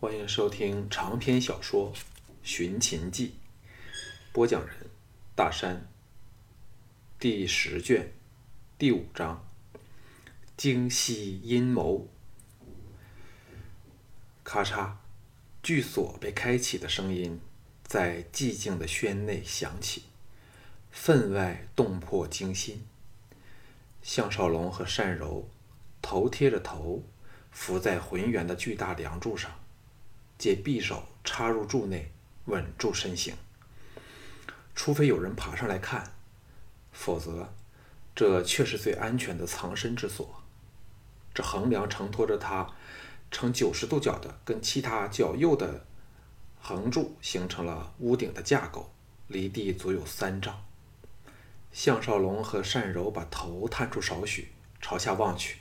欢迎收听长篇小说《寻秦记》，播讲人：大山。第十卷第五章：京西阴谋。咔嚓，巨锁被开启的声音在寂静的轩内响起，分外动魄惊心。项少龙和单柔头贴着头，伏在浑圆的巨大梁柱上。借匕首插入柱内，稳住身形。除非有人爬上来看，否则，这却是最安全的藏身之所。这横梁承托着它，呈九十度角的，跟其他较右的横柱形成了屋顶的架构，离地足有三丈。项少龙和单柔把头探出少许，朝下望去，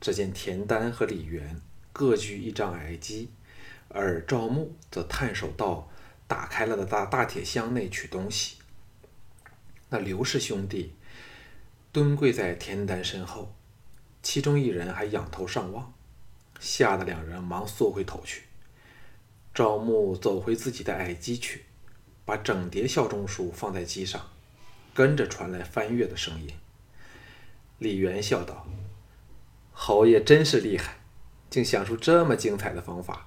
只见田丹和李元各居一张矮机。而赵牧则探手到打开了的大大铁箱内取东西。那刘氏兄弟蹲跪在田丹身后，其中一人还仰头上望，吓得两人忙缩回头去。赵牧走回自己的矮机去，把整叠孝忠书放在机上，跟着传来翻阅的声音。李元笑道：“侯爷真是厉害，竟想出这么精彩的方法。”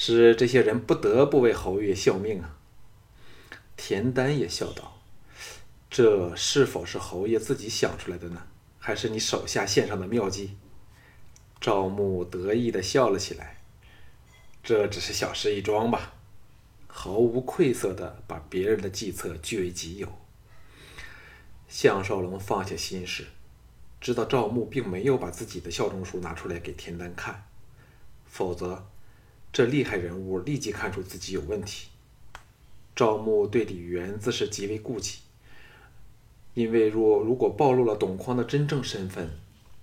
使这些人不得不为侯爷效命啊！田丹也笑道：“这是否是侯爷自己想出来的呢？还是你手下献上的妙计？”赵牧得意地笑了起来：“这只是小事一桩吧。”毫无愧色地把别人的计策据为己有。项少龙放下心事，知道赵牧并没有把自己的效忠书拿出来给田丹看，否则。这厉害人物立即看出自己有问题。赵牧对李元自是极为顾忌，因为若如果暴露了董匡的真正身份，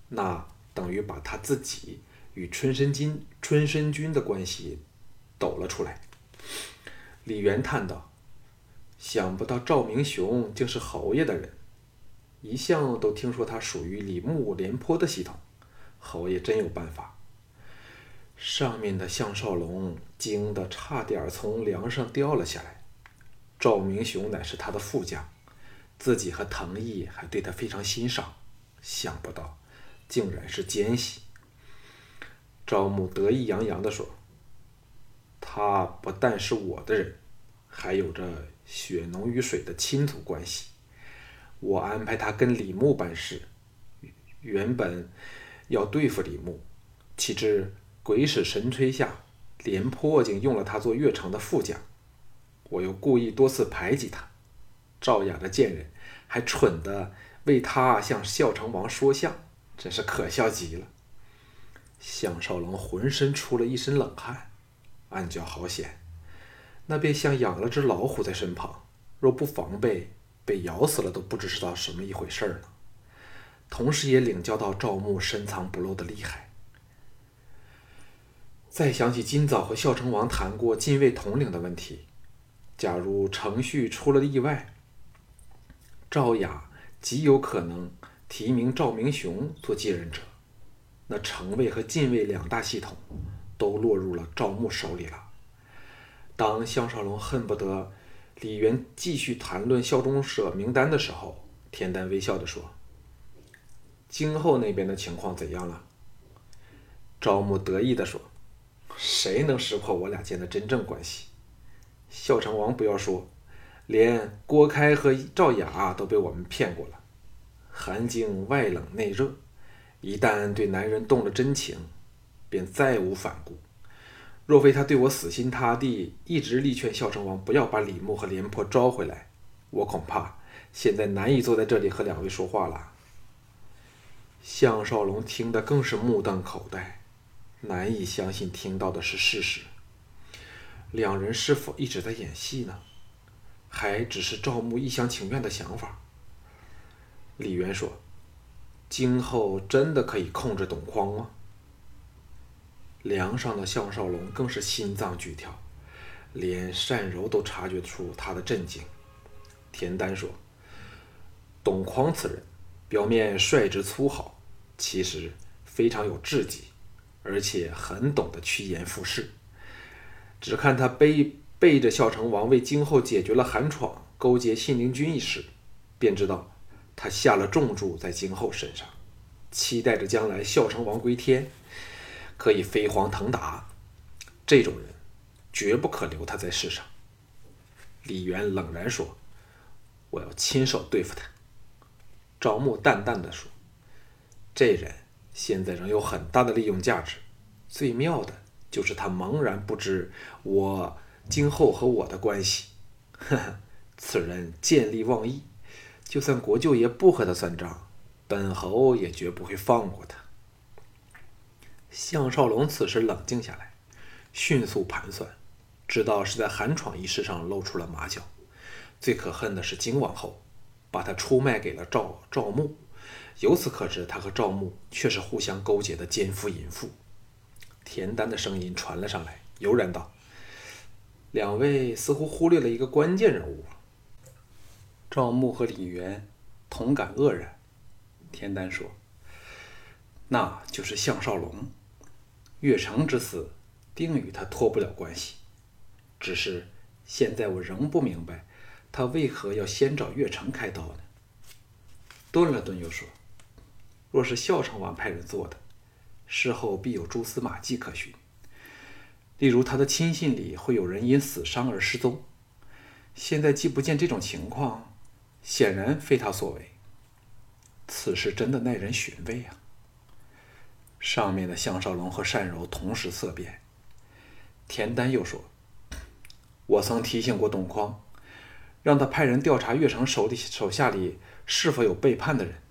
那等于把他自己与春申君、春申君的关系抖了出来。李元叹道：“想不到赵明雄竟是侯爷的人，一向都听说他属于李牧、廉颇的系统，侯爷真有办法。”上面的项少龙惊得差点从梁上掉了下来。赵明雄乃是他的副将，自己和藤毅还对他非常欣赏，想不到竟然是奸细。赵牧得意洋洋地说：“他不但是我的人，还有着血浓于水的亲族关系。我安排他跟李牧办事，原本要对付李牧，岂知……”鬼使神吹下，廉颇竟用了他做越城的副将。我又故意多次排挤他，赵雅的贱人还蠢的为他向孝成王说相，真是可笑极了。项少龙浑身出了一身冷汗，暗叫好险，那便像养了只老虎在身旁，若不防备，被咬死了都不知是道什么一回事儿呢。同时也领教到赵牧深藏不露的厉害。再想起今早和孝成王谈过禁卫统领的问题，假如程序出了意外，赵雅极有可能提名赵明雄做继任者，那城卫和禁卫两大系统都落入了赵牧手里了。当项少龙恨不得李渊继续谈论效忠者名单的时候，田丹微笑地说：“京后那边的情况怎样了？”赵牧得意地说。谁能识破我俩间的真正关系？孝成王不要说，连郭开和赵雅都被我们骗过了。韩景外冷内热，一旦对男人动了真情，便再无反顾。若非他对我死心塌地，一直力劝孝成王不要把李牧和廉颇招回来，我恐怕现在难以坐在这里和两位说话了。项少龙听得更是目瞪口呆。难以相信听到的是事实。两人是否一直在演戏呢？还只是赵牧一厢情愿的想法？李渊说：“今后真的可以控制董匡吗？”梁上的项少龙更是心脏剧跳，连单柔都察觉出他的震惊。田丹说：“董匡此人，表面率直粗豪，其实非常有志气。”而且很懂得趋炎附势，只看他背背着孝成王为今后解决了韩闯、勾结信陵君一事，便知道他下了重注在今后身上，期待着将来孝成王归天，可以飞黄腾达。这种人，绝不可留他在世上。李渊冷然说：“我要亲手对付他。”赵牧淡淡的说：“这人现在仍有很大的利用价值，最妙的就是他茫然不知我今后和我的关系。呵呵，此人见利忘义，就算国舅爷不和他算账，本侯也绝不会放过他。”项少龙此时冷静下来，迅速盘算，知道是在韩闯一事上露出了马脚。最可恨的是金王后。把他出卖给了赵赵牧，由此可知，他和赵牧却是互相勾结的奸夫淫妇。田丹的声音传了上来，悠然道：“两位似乎忽略了一个关键人物。”赵牧和李渊同感愕然。田丹说：“那就是项少龙，岳城之死定与他脱不了关系。只是现在我仍不明白。”他为何要先找岳城开刀呢？顿了顿，又说：“若是孝成王派人做的，事后必有蛛丝马迹可循。例如，他的亲信里会有人因死伤而失踪。现在既不见这种情况，显然非他所为。此事真的耐人寻味啊！”上面的项少龙和单柔同时色变。田丹又说：“我曾提醒过董匡。”让他派人调查岳城手里手下里是否有背叛的人，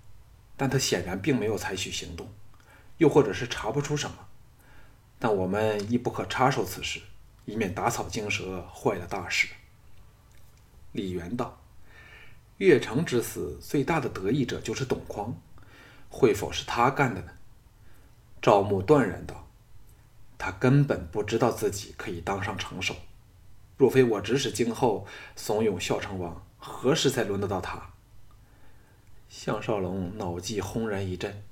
但他显然并没有采取行动，又或者是查不出什么。但我们亦不可插手此事，以免打草惊蛇，坏了大事。李元道：“岳城之死，最大的得益者就是董匡，会否是他干的呢？”赵牧断然道：“他根本不知道自己可以当上城守。”若非我指使今后怂恿孝成王，何时才轮得到他？项少龙脑际轰然一震，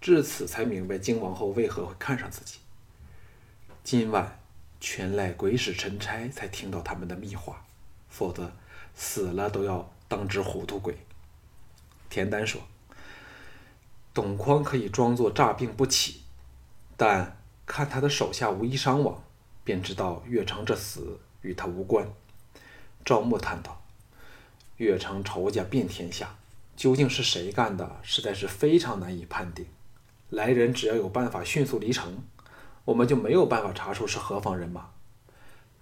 至此才明白金王后为何会看上自己。今晚全赖鬼使神差才听到他们的密话，否则死了都要当只糊涂鬼。田丹说：“董匡可以装作诈病不起，但看他的手下无一伤亡，便知道岳成这死。”与他无关，赵牧叹道：“越城仇家遍天下，究竟是谁干的，实在是非常难以判定。来人只要有办法迅速离城，我们就没有办法查出是何方人马。”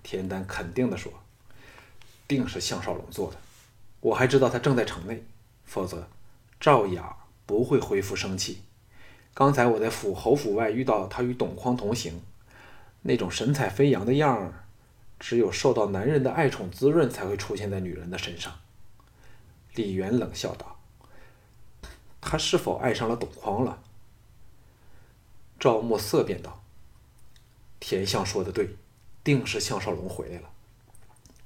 田丹肯定地说：“定是项少龙做的。我还知道他正在城内，否则赵雅不会恢复生气。刚才我在府侯府外遇到他与董匡同行，那种神采飞扬的样儿。”只有受到男人的爱宠滋润，才会出现在女人的身上。李元冷笑道：“他是否爱上了董匡了？”赵默色变道：“田相说的对，定是项少龙回来了。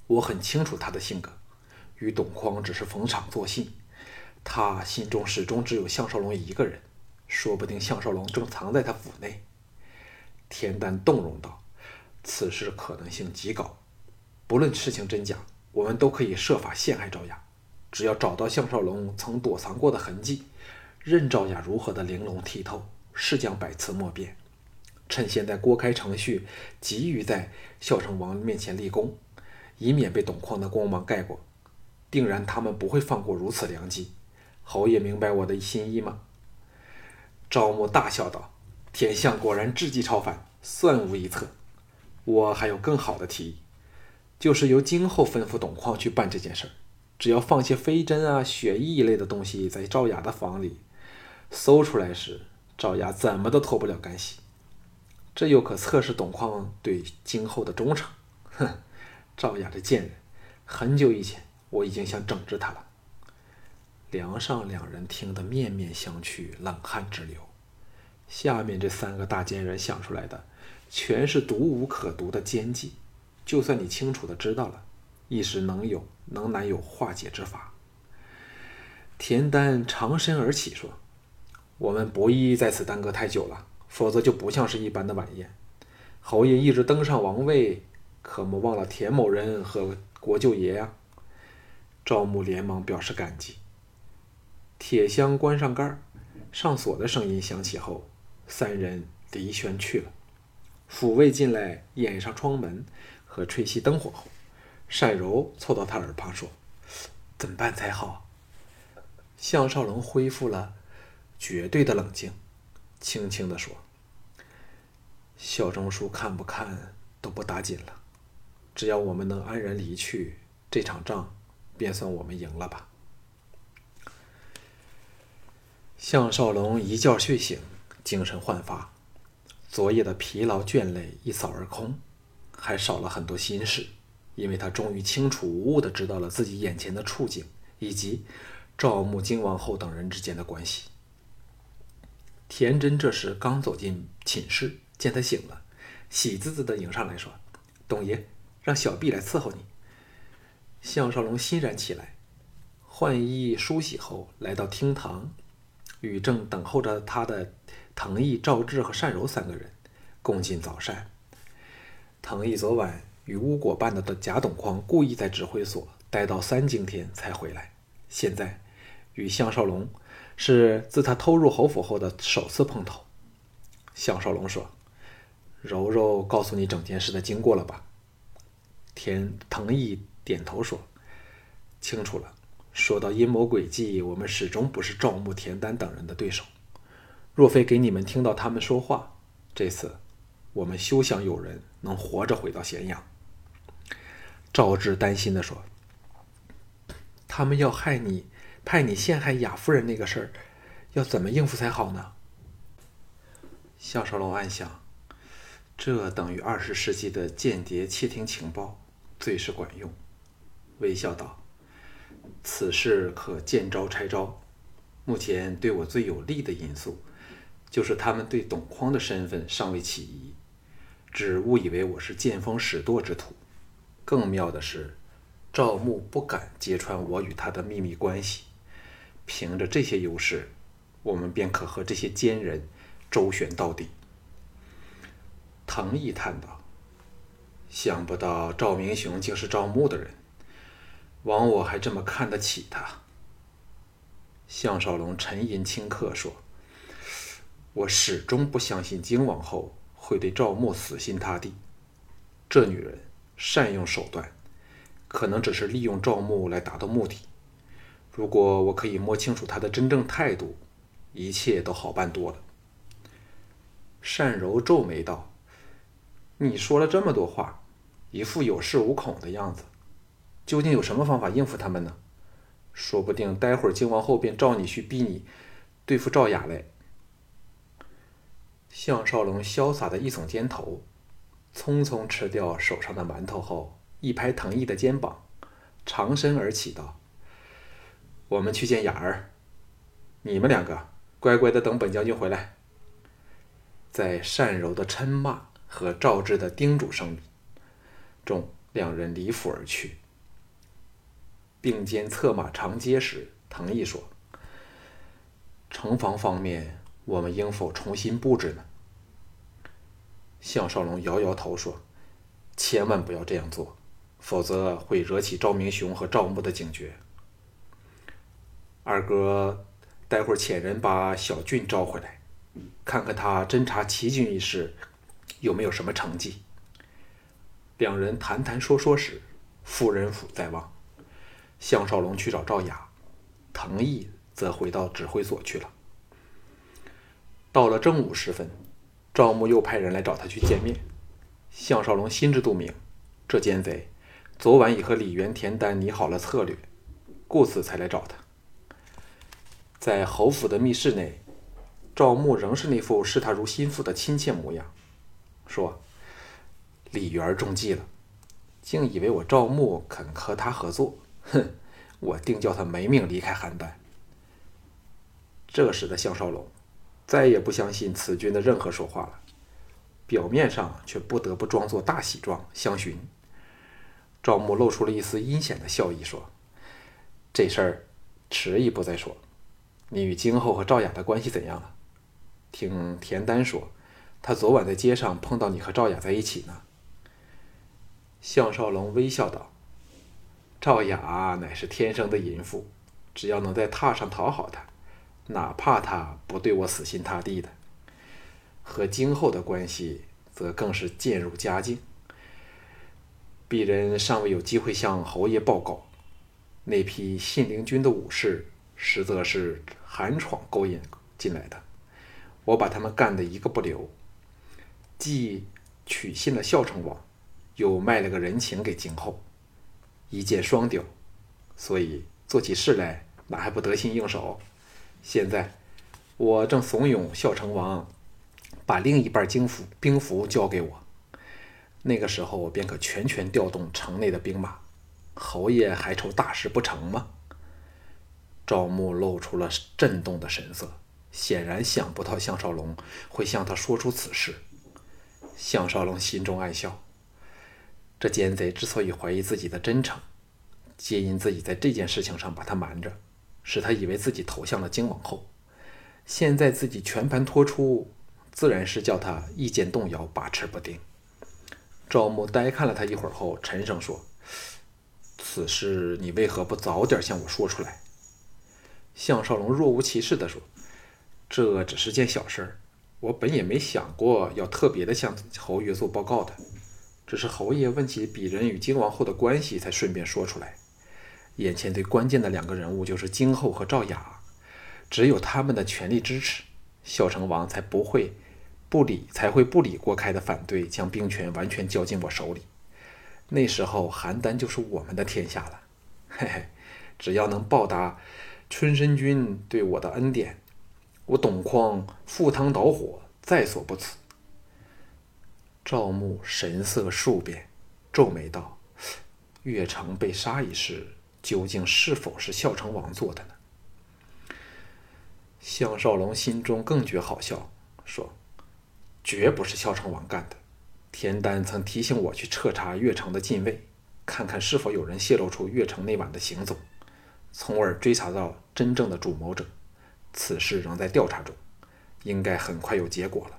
我很清楚他的性格，与董匡只是逢场作戏。他心中始终只有项少龙一个人，说不定项少龙正藏在他府内。”田丹动容道。此事可能性极高，不论事情真假，我们都可以设法陷害赵雅。只要找到项少龙曾躲藏过的痕迹，任赵雅如何的玲珑剔透，是将百词莫辩。趁现在郭开程序急于在孝成王面前立功，以免被董匡的光芒盖过，定然他们不会放过如此良机。侯爷明白我的心意吗？赵牧大笑道：“天相果然智计超凡，算无一策。”我还有更好的提议，就是由今后吩咐董况去办这件事儿。只要放些飞针啊、血液一类的东西在赵雅的房里，搜出来时，赵雅怎么都脱不了干系。这又可测试董况对今后的忠诚。哼，赵雅这贱人，很久以前我已经想整治他了。梁上两人听得面面相觑，冷汗直流。下面这三个大奸人想出来的。全是毒无可毒的奸计，就算你清楚的知道了，一时能有能难有化解之法。田丹长身而起说：“我们不宜在此耽搁太久了，否则就不像是一般的晚宴。侯爷一直登上王位，可莫忘了田某人和国舅爷呀。赵牧连忙表示感激。铁箱关上盖儿，上锁的声音响起后，三人离轩去了。抚慰进来，掩上窗门和吹熄灯火后，单柔凑到他耳旁说：“怎么办才好？”向少龙恢复了绝对的冷静，轻轻地说：“小钟书看不看都不打紧了，只要我们能安然离去，这场仗便算我们赢了吧。”向少龙一觉睡醒，精神焕发，昨夜的疲劳倦累一扫而空，还少了很多心事，因为他终于清楚无误地知道了自己眼前的处境以及赵穆、金王后等人之间的关系。田真这时刚走进寝室，见他醒了，喜滋滋地迎上来说：“董爷，让小婢来伺候你。”项少龙欣然起来，换衣梳洗后，来到厅堂。与正等候着他的藤毅、赵志和单柔三个人共进早膳。藤毅昨晚与巫果办的贾董匡故意在指挥所待到三更天才回来，现在与项少龙是自他偷入侯府后的首次碰头。项少龙说：“柔柔告诉你整件事的经过了吧？”田藤毅点头说：“清楚了。”说到阴谋诡计，我们始终不是赵牧、田丹等人的对手。若非给你们听到他们说话，这次我们休想有人能活着回到咸阳。赵志担心地说：“他们要害你，派你陷害雅夫人那个事儿，要怎么应付才好呢？”项少龙暗想，这等于二十世纪的间谍窃听情报，最是管用。微笑道。此事可见招拆招。目前对我最有利的因素，就是他们对董匡的身份尚未起疑，只误以为我是见风使舵之徒。更妙的是，赵牧不敢揭穿我与他的秘密关系。凭着这些优势，我们便可和这些奸人周旋到底。藤毅叹道：“想不到赵明雄竟是赵牧的人。”枉我还这么看得起他。项少龙沉吟顷刻说：“我始终不相信金王后会对赵牧死心塌地。这女人善用手段，可能只是利用赵牧来达到目的。如果我可以摸清楚她的真正态度，一切都好办多了。”单柔皱眉道：“你说了这么多话，一副有恃无恐的样子。”究竟有什么方法应付他们呢？说不定待会儿靖王后便召你去逼你对付赵雅来。项少龙潇洒的一耸肩头，匆匆吃掉手上的馒头后，一拍藤毅的肩膀，长身而起道：“我们去见雅儿，你们两个乖乖的等本将军回来。”在善柔的嗔骂和赵志的叮嘱声中，两人离府而去。并肩策马长街时，藤毅说：“城防方面，我们应否重新布置呢？”项少龙摇摇头说：“千万不要这样做，否则会惹起赵明雄和赵牧的警觉。二哥，待会儿遣人把小俊召回来，看看他侦察齐军一事有没有什么成绩。”两人谈谈说说时，夫人府在望。项少龙去找赵雅，藤毅则回到指挥所去了。到了正午时分，赵牧又派人来找他去见面。项少龙心知肚明，这奸贼昨晚已和李元、田丹拟好了策略，故此才来找他。在侯府的密室内，赵牧仍是那副视他如心腹的亲切模样，说：“李元中计了，竟以为我赵牧肯和他合作。”哼，我定叫他没命离开邯郸。这时的项少龙再也不相信此君的任何说话了，表面上却不得不装作大喜状相询。赵牧露出了一丝阴险的笑意，说：“这事儿迟一步再说。你与今后和赵雅的关系怎样了？听田丹说，他昨晚在街上碰到你和赵雅在一起呢。”项少龙微笑道：“赵雅乃是天生的淫妇，只要能在榻上讨好她，哪怕他不对我死心塌地的。和今后的关系，则更是渐入佳境。鄙人尚未有机会向侯爷报告，那批信陵军的武士，实则是寒闯勾引进来的。我把他们干得一个不留，既取信了孝成王。”又卖了个人情给今后，一箭双雕，所以做起事来哪还不得心应手？现在我正怂恿孝成王把另一半京府兵符交给我，那个时候我便可全权调动城内的兵马。侯爷还愁大事不成吗？赵牧露出了震动的神色，显然想不到项少龙会向他说出此事。项少龙心中暗笑。这奸贼之所以怀疑自己的真诚，皆因自己在这件事情上把他瞒着，使他以为自己投向了京王后。现在自己全盘托出，自然是叫他意见动摇，把持不定。赵牧呆看了他一会儿后，沉声说：“此事你为何不早点向我说出来？”项少龙若无其事地说：“这只是件小事，我本也没想过要特别的向侯爷做报告的。”只是侯爷问起鄙人与金王后的关系，才顺便说出来。眼前最关键的两个人物就是金后和赵雅，只有他们的全力支持，孝成王才不会不理，才会不理郭开的反对，将兵权完全交进我手里。那时候邯郸就是我们的天下了。嘿嘿，只要能报答春申君对我的恩典，我董匡赴汤蹈火在所不辞。赵牧神色数变，皱眉道：“岳城被杀一事，究竟是否是孝成王做的呢？”项少龙心中更觉好笑，说：“绝不是孝成王干的。田丹曾提醒我去彻查越城的禁卫，看看是否有人泄露出越城那晚的行踪，从而追查到真正的主谋者。此事仍在调查中，应该很快有结果了。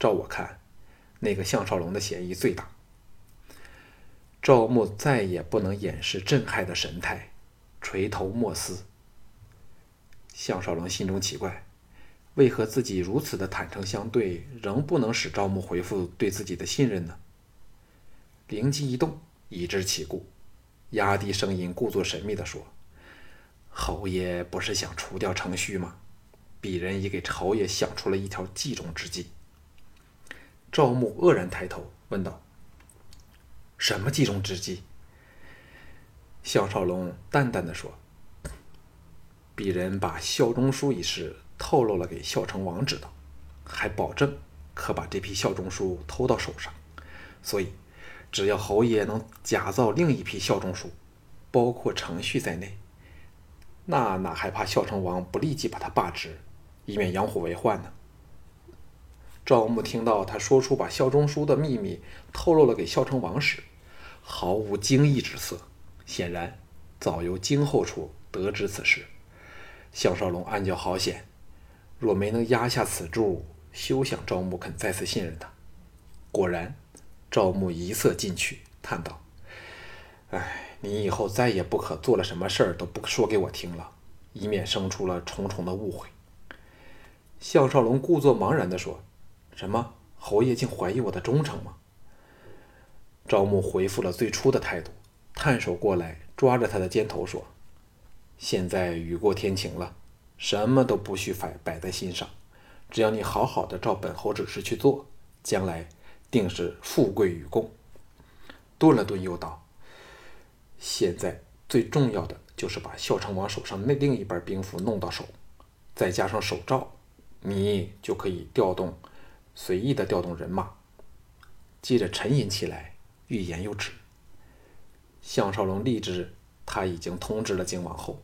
照我看。”那个项少龙的嫌疑最大。赵牧再也不能掩饰震撼的神态，垂头默思。项少龙心中奇怪，为何自己如此的坦诚相对，仍不能使赵牧回复对自己的信任呢？灵机一动，已知其故，压低声音，故作神秘地说：“侯爷不是想除掉程旭吗？鄙人已给侯爷想出了一条计中之计。”赵牧愕然抬头问道：“什么计中之计？”项少龙淡淡的说：“鄙人把效忠书一事透露了给孝成王知道，还保证可把这批效忠书偷到手上。所以，只要侯爷能假造另一批效忠书，包括程序在内，那哪还怕孝成王不立即把他罢职，以免养虎为患呢？”赵牧听到他说出把孝忠书的秘密透露了给孝成王时，毫无惊异之色，显然早由京后处得知此事。项少龙暗叫好险，若没能压下此注，休想赵牧肯再次信任他。果然，赵牧一色进去，叹道：“哎，你以后再也不可做了什么事儿都不说给我听了，以免生出了重重的误会。”项少龙故作茫然地说。什么？侯爷竟怀疑我的忠诚吗？赵牧回复了最初的态度，探手过来抓着他的肩头说：“现在雨过天晴了，什么都不需摆摆在心上，只要你好好的照本侯指示去做，将来定是富贵与共。”顿了顿，又道：“现在最重要的就是把孝成王手上那另一半兵符弄到手，再加上手诏，你就可以调动。”随意的调动人马，接着沉吟起来，欲言又止。项少龙立志，他已经通知了靖王后，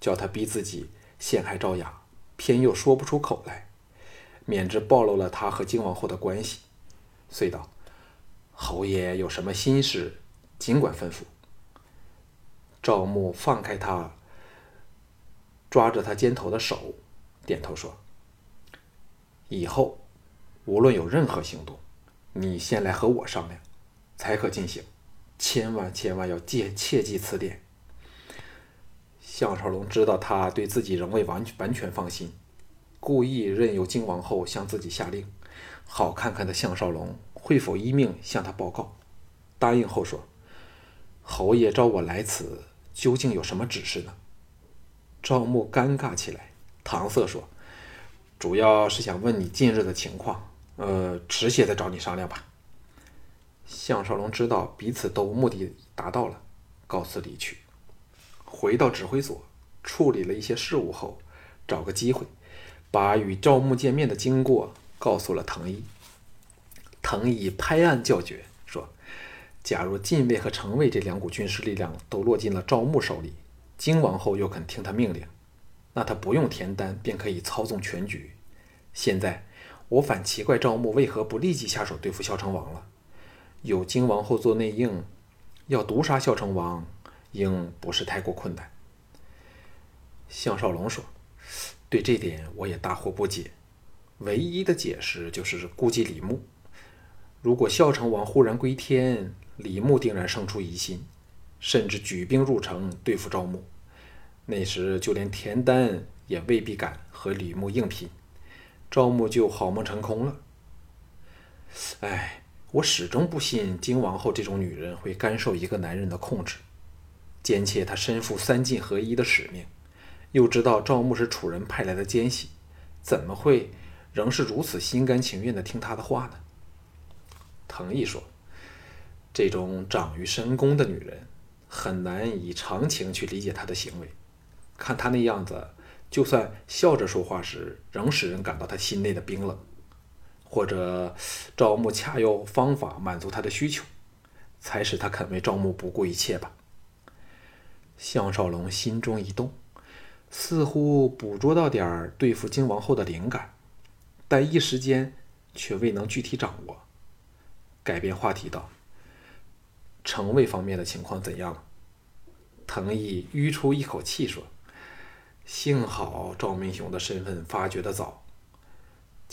叫他逼自己陷害赵雅，偏又说不出口来，免之暴露了他和靖王后的关系。遂道：“侯爷有什么心事，尽管吩咐。”赵牧放开他，抓着他肩头的手，点头说：“以后。”无论有任何行动，你先来和我商量，才可进行。千万千万要戒切记此点。”项少龙知道他对自己仍未完完全放心，故意任由金王后向自己下令，好看看的项少龙会否依命向他报告。答应后说：“侯爷召我来此，究竟有什么指示呢？”赵牧尴尬起来，搪塞说：“主要是想问你近日的情况，呃，迟些再找你商量吧。”项少龙知道彼此都目的达到了，告辞离去。回到指挥所，处理了一些事务后，找个机会，把与赵牧见面的经过告诉了藤毅。藤毅拍案叫绝，说：“假如禁卫和城卫这两股军事力量都落进了赵牧手里，金王后又肯听他命令，那他不用田丹便可以操纵全局。现在我反奇怪赵牧为何不立即下手对付孝成王了？有金王后做内应，要毒杀孝成王。”应不是太过困难。项少龙说：“对这点我也大惑不解，唯一的解释就是顾忌李牧。如果孝成王忽然归天，李牧定然生出疑心，甚至举兵入城对付赵牧。那时就连田丹也未必敢和李牧硬拼，赵牧就好梦成空了。哎，我始终不信金王后这种女人会甘受一个男人的控制。”兼且他身负三晋合一的使命，又知道赵牧是楚人派来的奸细，怎么会仍是如此心甘情愿地听他的话呢？藤毅说：“这种长于深宫的女人，很难以常情去理解她的行为。看她那样子，就算笑着说话时，仍使人感到她心内的冰冷。或者赵牧恰有方法满足他的需求，才使他肯为赵牧不顾一切吧。”项少龙心中一动，似乎捕捉到点儿对付金王后的灵感，但一时间却未能具体掌握。改变话题道：“城卫方面的情况怎样？”藤毅吁出一口气说：“幸好赵明雄的身份发觉的早，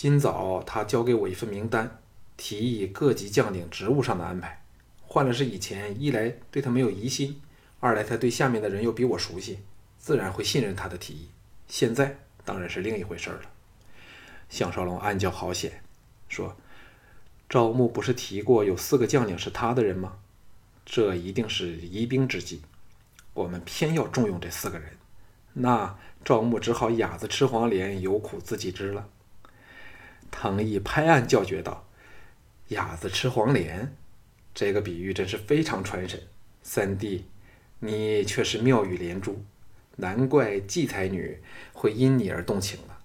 今早他交给我一份名单，提议各级将领职务上的安排。换了是以前，一来对他没有疑心。”二来，他对下面的人又比我熟悉，自然会信任他的提议。现在当然是另一回事了。项少龙暗叫好险，说：“赵牧不是提过有四个将领是他的人吗？这一定是疑兵之计。我们偏要重用这四个人，那赵牧只好哑子吃黄连，有苦自己知了。”藤毅拍案叫绝道：“哑子吃黄连，这个比喻真是非常传神。三弟。”你却是妙语连珠，难怪季才女会因你而动情了。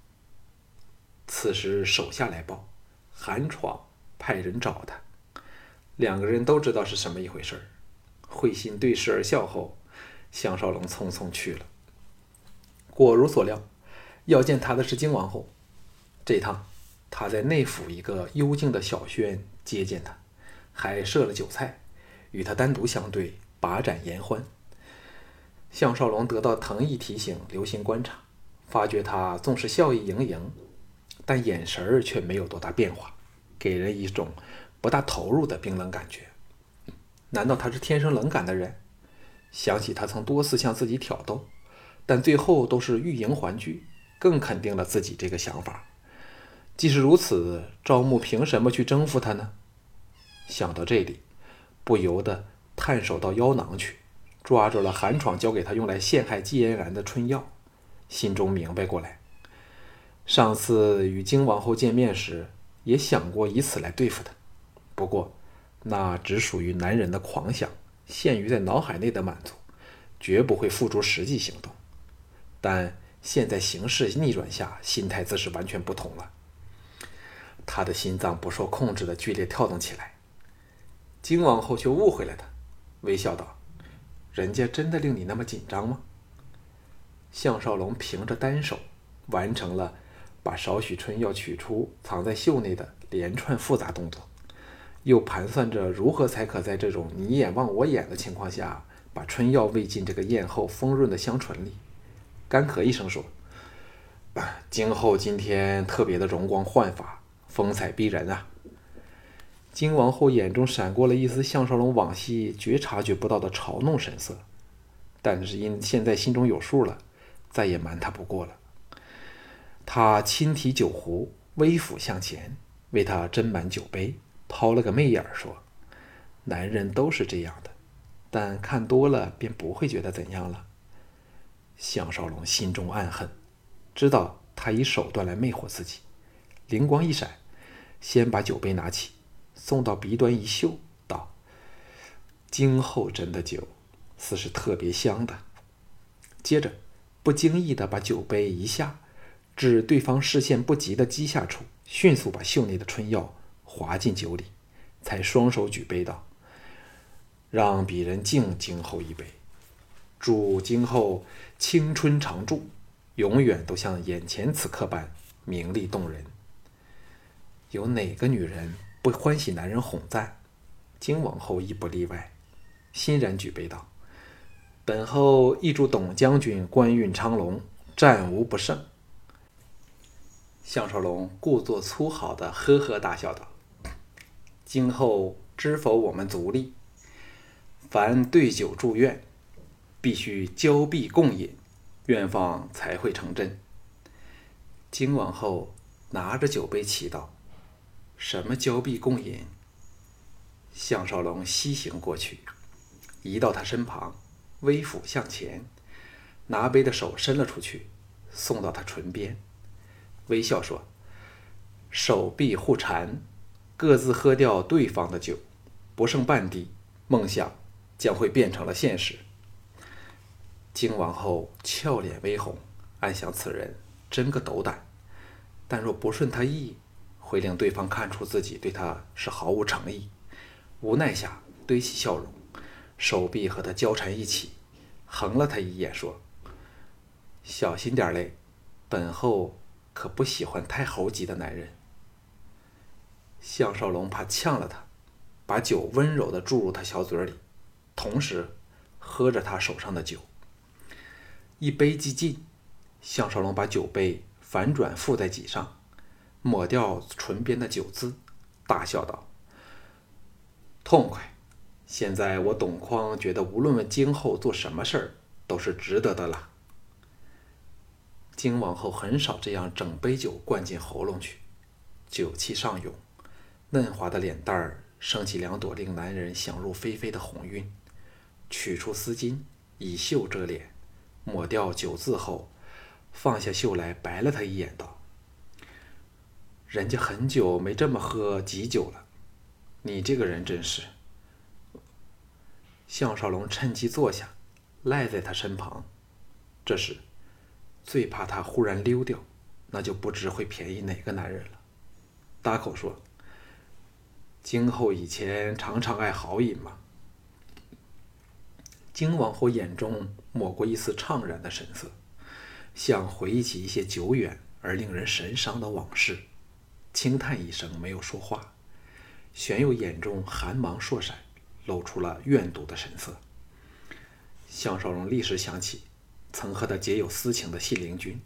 此时手下来报，韩闯派人找他，两个人都知道是什么一回事儿，会心对视而笑后，项少龙匆匆去了。果如所料，要见他的是金王后。这趟他在内府一个幽静的小轩接见他，还设了酒菜，与他单独相对，把盏言欢。项少龙得到藤毅提醒，留心观察，发觉他纵是笑意盈盈，但眼神儿却没有多大变化，给人一种不大投入的冰冷感觉。难道他是天生冷感的人？想起他曾多次向自己挑逗，但最后都是欲迎还拒，更肯定了自己这个想法。即使如此，赵牧凭什么去征服他呢？想到这里，不由得探手到腰囊去。抓住了韩闯交给他用来陷害季嫣然的春药，心中明白过来。上次与金王后见面时，也想过以此来对付他，不过那只属于男人的狂想，限于在脑海内的满足，绝不会付诸实际行动。但现在形势逆转下，心态自是完全不同了。他的心脏不受控制的剧烈跳动起来。金王后却误会了他，微笑道。人家真的令你那么紧张吗？项少龙凭着单手完成了把少许春药取出藏在袖内的连串复杂动作，又盘算着如何才可在这种你眼望我眼的情况下把春药喂进这个咽后丰润的香唇里，干咳一声说：“今后今天特别的容光焕发，风采逼人啊！”金王后眼中闪过了一丝项少龙往昔觉察觉不到的嘲弄神色，但是因现在心中有数了，再也瞒他不过了。他轻提酒壶，微俯向前，为他斟满酒杯，抛了个媚眼，说：“男人都是这样的，但看多了便不会觉得怎样了。”项少龙心中暗恨，知道他以手段来魅惑自己，灵光一闪，先把酒杯拿起。送到鼻端一嗅，道：“今后斟的酒，似是特别香的。”接着，不经意的把酒杯一下，至对方视线不及的机下处，迅速把袖内的春药滑进酒里，才双手举杯道：“让鄙人敬今后一杯，祝今后青春常驻，永远都像眼前此刻般明丽动人。”有哪个女人？不欢喜男人哄赞，金王后亦不例外，欣然举杯道：“本后亦祝董将军官运昌隆，战无不胜。”项少龙故作粗豪的呵呵大笑道：“今后知否？我们族例，凡对酒祝愿，必须交臂共饮，愿望才会成真。”金王后拿着酒杯祈祷。什么交臂共饮？项少龙西行过去，移到他身旁，微俯向前，拿杯的手伸了出去，送到他唇边，微笑说：“手臂互缠，各自喝掉对方的酒，不剩半滴，梦想将会变成了现实。”金王后俏脸微红，暗想此人真个斗胆，但若不顺他意。会令对方看出自己对他是毫无诚意，无奈下堆起笑容，手臂和他交缠一起，横了他一眼说：“小心点嘞，本后可不喜欢太猴急的男人。”项少龙怕呛了他，把酒温柔的注入他小嘴里，同时喝着他手上的酒。一杯即尽，项少龙把酒杯反转覆在脊上。抹掉唇边的酒渍，大笑道：“痛快！现在我董匡觉得，无论今后做什么事儿，都是值得的了。”金王后很少这样整杯酒灌进喉咙去，酒气上涌，嫩滑的脸蛋儿升起两朵令男人想入非非的红晕。取出丝巾，以袖遮脸，抹掉酒渍后，放下袖来，白了他一眼，道。人家很久没这么喝急酒了，你这个人真是。项少龙趁机坐下，赖在他身旁。这时，最怕他忽然溜掉，那就不知会便宜哪个男人了。大口说：“今后以前常常爱豪饮吗？”金王后眼中抹过一丝怅然的神色，像回忆起一些久远而令人神伤的往事。轻叹一声，没有说话。玄佑眼中寒芒烁闪，露出了怨毒的神色。项少龙立时想起曾和他结有私情的信陵君，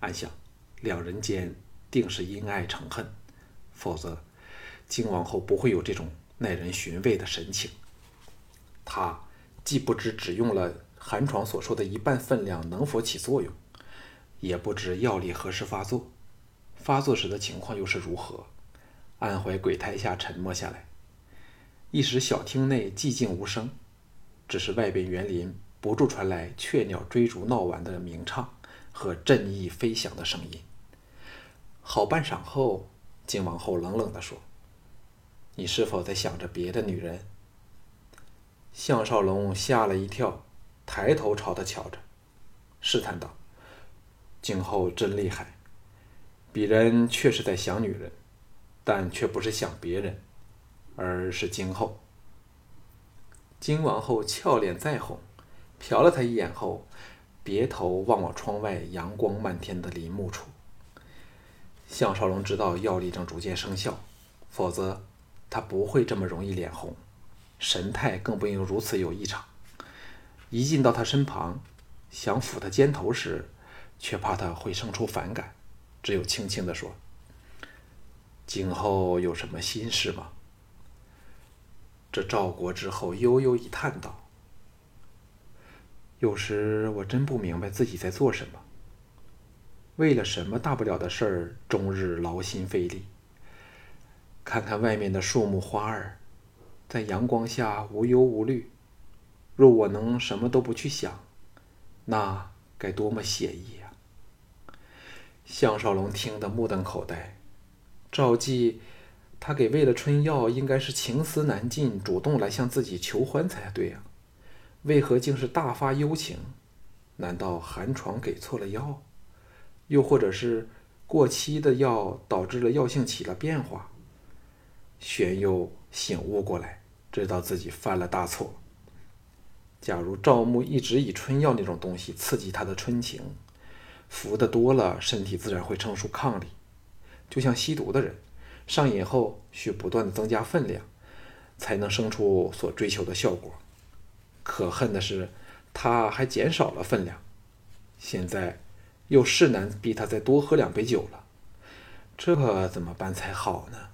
暗想两人间定是因爱成恨，否则靖王后不会有这种耐人寻味的神情。他既不知只用了寒床所说的一半分量能否起作用，也不知药力何时发作。发作时的情况又是如何？安怀鬼胎下沉默下来。一时小厅内寂静无声，只是外边园林不住传来雀鸟追逐闹玩的鸣唱和振翼飞翔的声音。好半晌后，靖王后冷冷地说：“你是否在想着别的女人？”项少龙吓了一跳，抬头朝他瞧着，试探道：“今后真厉害。”鄙人确实在想女人，但却不是想别人，而是今后。金王后俏脸再红，瞟了他一眼后，别头望望窗外阳光漫天的林木处。项少龙知道药力正逐渐生效，否则他不会这么容易脸红，神态更不应如此有异常。一进到他身旁，想抚他肩头时，却怕他会生出反感。只有轻轻地说：“今后有什么心事吗？”这赵国之后悠悠一叹道：“有时我真不明白自己在做什么。为了什么大不了的事儿，终日劳心费力。看看外面的树木花儿，在阳光下无忧无虑。若我能什么都不去想，那该多么写意！”项少龙听得目瞪口呆。赵季，他给魏了春药，应该是情思难尽，主动来向自己求欢才对呀。为何竟是大发幽情？难道寒床给错了药？又或者是过期的药导致了药性起了变化？玄佑醒悟过来，知道自己犯了大错。假如赵牧一直以春药那种东西刺激他的春情，服的多了，身体自然会生出抗力。就像吸毒的人，上瘾后需不断的增加分量，才能生出所追求的效果。可恨的是，他还减少了分量，现在又是难逼他再多喝两杯酒了，这可怎么办才好呢？